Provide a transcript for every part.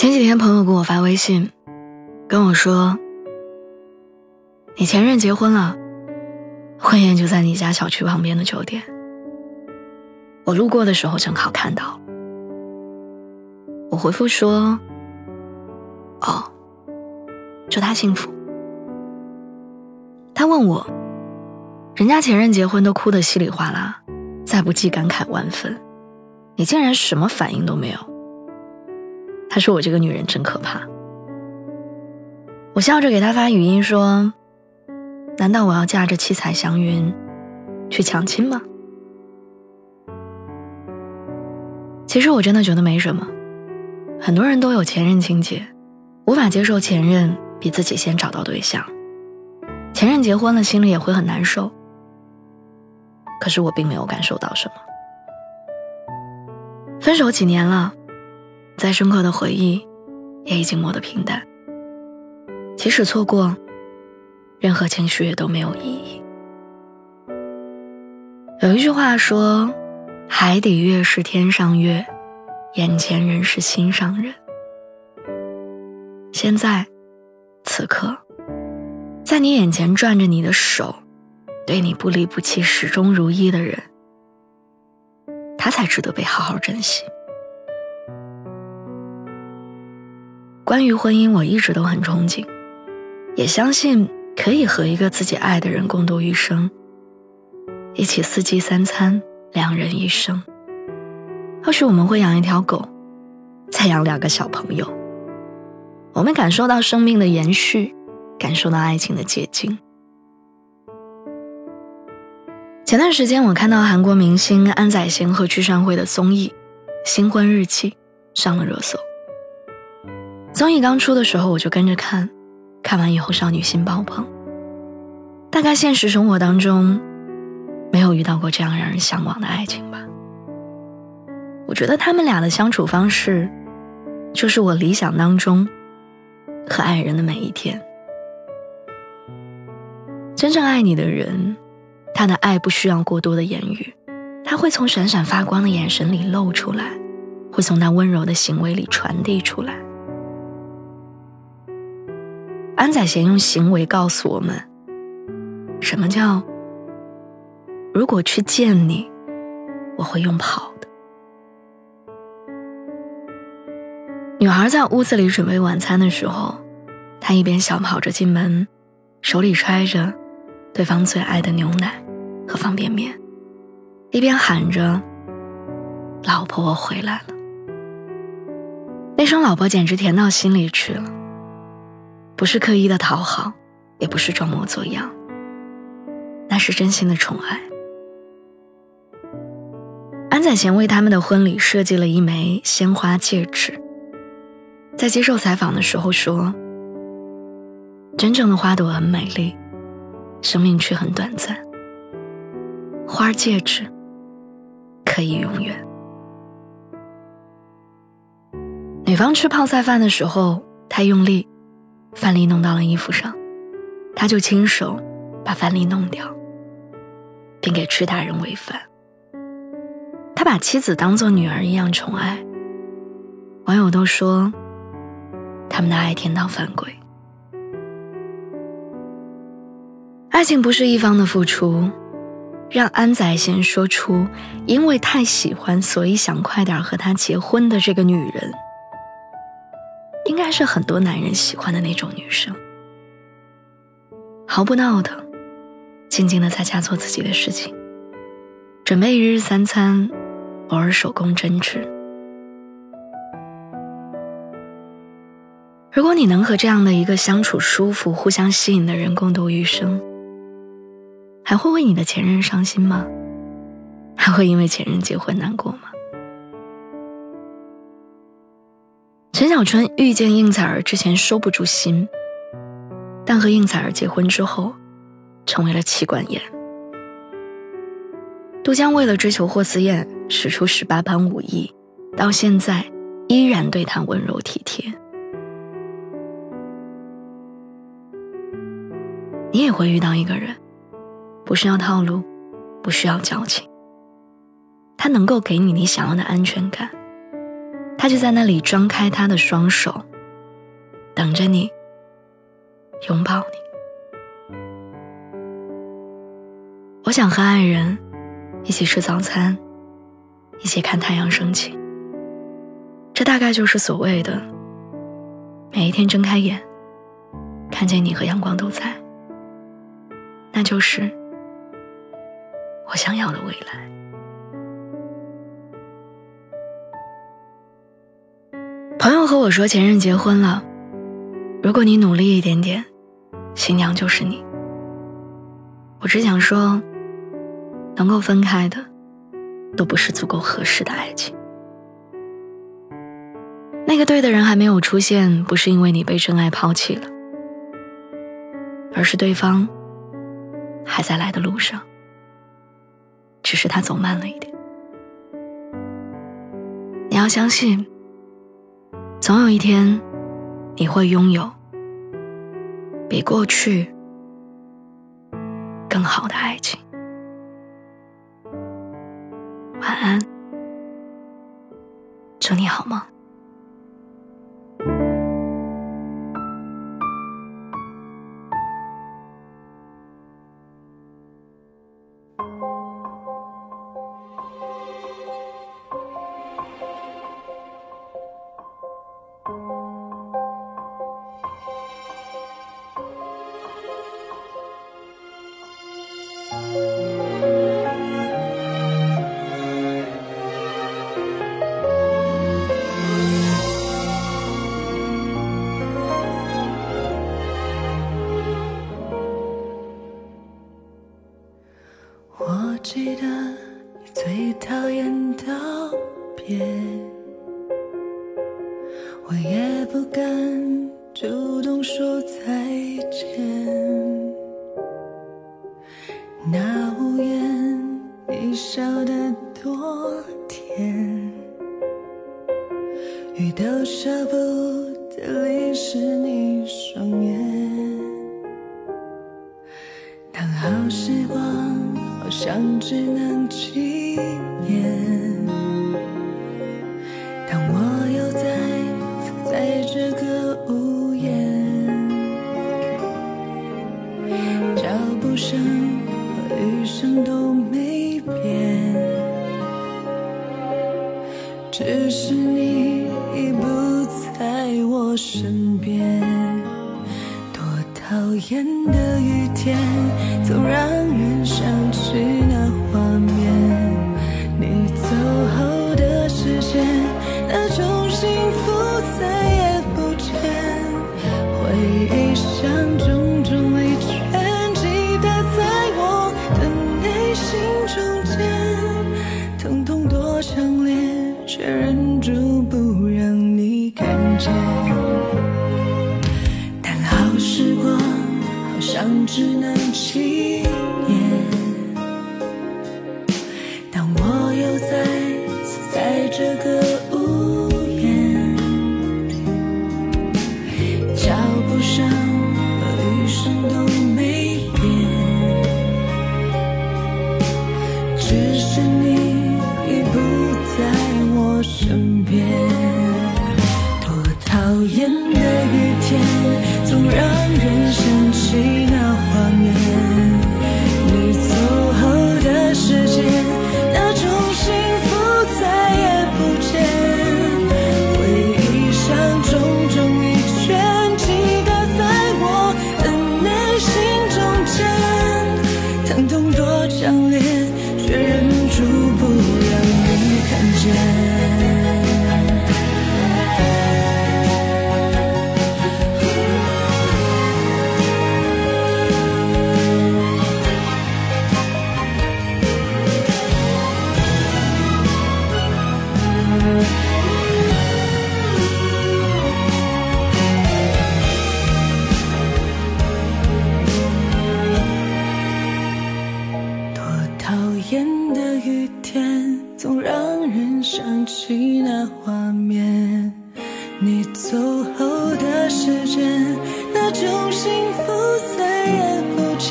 前几天，朋友给我发微信，跟我说：“你前任结婚了，婚宴就在你家小区旁边的酒店。”我路过的时候正好看到。我回复说：“哦，祝他幸福。”他问我：“人家前任结婚都哭得稀里哗啦，再不济感慨万分，你竟然什么反应都没有？”他说我这个女人真可怕。我笑着给他发语音说：“难道我要驾着七彩祥云去抢亲吗？”其实我真的觉得没什么。很多人都有前任情节，无法接受前任比自己先找到对象，前任结婚了心里也会很难受。可是我并没有感受到什么。分手几年了。再深刻的回忆，也已经磨得平淡。即使错过，任何情绪也都没有意义。有一句话说：“海底月是天上月，眼前人是心上人。”现在，此刻，在你眼前转着你的手，对你不离不弃、始终如一的人，他才值得被好好珍惜。关于婚姻，我一直都很憧憬，也相信可以和一个自己爱的人共度余生，一起四季三餐，两人一生。或许我们会养一条狗，再养两个小朋友，我们感受到生命的延续，感受到爱情的结晶。前段时间，我看到韩国明星安宰贤和具善惠的综艺《新婚日记》上了热搜。综艺刚出的时候，我就跟着看，看完以后少女心爆棚。大概现实生活当中，没有遇到过这样让人向往的爱情吧。我觉得他们俩的相处方式，就是我理想当中和爱人的每一天。真正爱你的人，他的爱不需要过多的言语，他会从闪闪发光的眼神里露出来，会从他温柔的行为里传递出来。安宰贤用行为告诉我们，什么叫如果去见你，我会用跑的。女孩在屋子里准备晚餐的时候，她一边小跑着进门，手里揣着对方最爱的牛奶和方便面，一边喊着：“老婆，我回来了。”那声“老婆”简直甜到心里去了。不是刻意的讨好，也不是装模作样，那是真心的宠爱。安宰贤为他们的婚礼设计了一枚鲜花戒指，在接受采访的时候说：“真正的花朵很美丽，生命却很短暂。花戒指可以永远。”女方吃泡菜饭的时候太用力。饭粒弄到了衣服上，他就亲手把饭粒弄掉，并给吃大人喂饭。他把妻子当做女儿一样宠爱。网友都说，他们的爱天堂犯规。爱情不是一方的付出，让安宰贤说出因为太喜欢，所以想快点和他结婚的这个女人。应该是很多男人喜欢的那种女生，毫不闹腾，静静的在家做自己的事情，准备一日三餐，偶尔手工针织。如果你能和这样的一个相处舒服、互相吸引的人共度余生，还会为你的前任伤心吗？还会因为前任结婚难过吗？陈小春遇见应采儿之前收不住心，但和应采儿结婚之后，成为了妻管严。杜江为了追求霍思燕，使出十八般武艺，到现在依然对她温柔体贴。你也会遇到一个人，不需要套路，不需要矫情，他能够给你你想要的安全感。他就在那里张开他的双手，等着你，拥抱你。我想和爱人一起吃早餐，一起看太阳升起。这大概就是所谓的每一天睁开眼，看见你和阳光都在，那就是我想要的未来。我说，前任结婚了。如果你努力一点点，新娘就是你。我只想说，能够分开的，都不是足够合适的爱情。那个对的人还没有出现，不是因为你被真爱抛弃了，而是对方还在来的路上，只是他走慢了一点。你要相信。总有一天，你会拥有比过去更好的爱情。晚安，祝你好梦。我记得你最讨厌道别，我也不敢主动说再见。那屋檐，你笑得多甜，雨都舍不得淋湿你双眼。当好时光。好像只能纪念。当我又再次在这个屋檐，脚步声余生都没变，只是你已不在我身边。多讨厌的雨天，总让人想起那画面。你走后的时间，那种幸福再也不见，回忆像种种未知。却忍住不让你看见但好时光好像只能讨厌的雨天，总让人想起。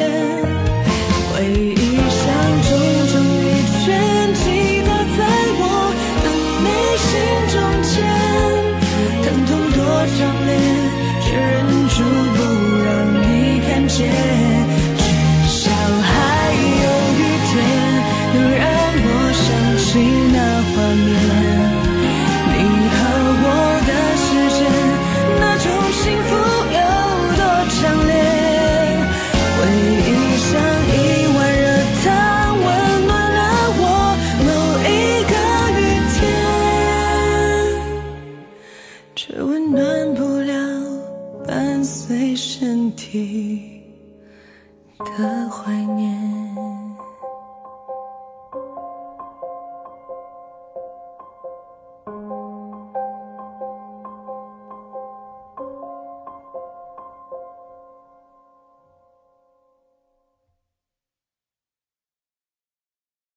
也对身体的怀念。